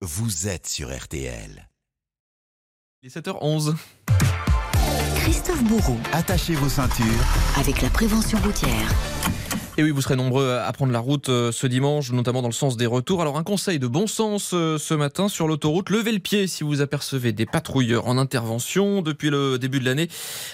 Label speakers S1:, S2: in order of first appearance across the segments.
S1: vous êtes sur RTL.
S2: Il est 7h11.
S3: Christophe Bourreau,
S1: Attachez vos ceintures.
S3: avec la prévention routière.
S2: Et oui, vous serez nombreux à prendre la route euh, ce dimanche, notamment dans le sens des retours. Alors un conseil de bon sens euh, ce matin sur l'autoroute, levez le pied si vous apercevez des patrouilleurs en intervention. Depuis le début de l'année,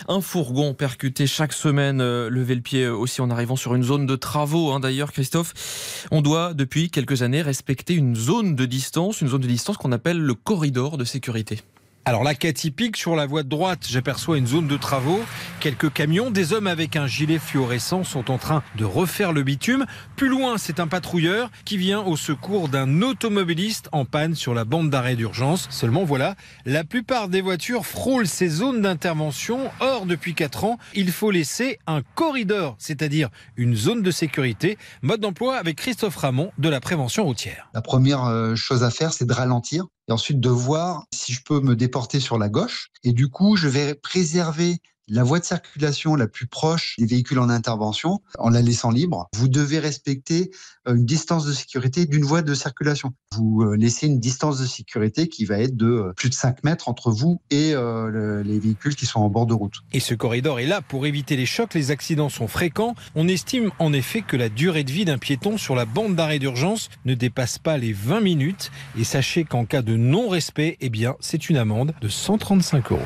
S2: un fourgon percuté chaque semaine. euh, Levez le pied aussi en arrivant sur une zone de travaux. hein. D'ailleurs, Christophe, on doit depuis quelques années respecter une zone de distance, une zone de distance qu'on appelle le corridor de sécurité.
S4: Alors là, cas typique, sur la voie de droite, j'aperçois une zone de travaux, quelques camions, des hommes avec un gilet fluorescent sont en train de refaire le bitume. Plus loin, c'est un patrouilleur qui vient au secours d'un automobiliste en panne sur la bande d'arrêt d'urgence. Seulement voilà, la plupart des voitures frôlent ces zones d'intervention. Or, depuis 4 ans, il faut laisser un corridor, c'est-à-dire une zone de sécurité. Mode d'emploi avec Christophe Ramon de la prévention routière.
S5: La première euh, chose à faire, c'est de ralentir et ensuite de voir si je peux me déporter sur la gauche. Et du coup, je vais préserver la voie de circulation la plus proche des véhicules en intervention en la laissant libre. Vous devez respecter euh, une distance de sécurité d'une voie de circulation. Vous euh, laissez une distance de sécurité qui va être de euh, plus de 5 mètres entre vous et le- les véhicules qui sont en bord de route.
S4: Et ce corridor est là pour éviter les chocs. Les accidents sont fréquents. On estime en effet que la durée de vie d'un piéton sur la bande d'arrêt d'urgence ne dépasse pas les 20 minutes. Et sachez qu'en cas de non-respect, eh bien, c'est une amende de 135 euros.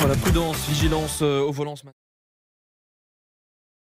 S2: Voilà, prudence, vigilance euh, au volant ce matin.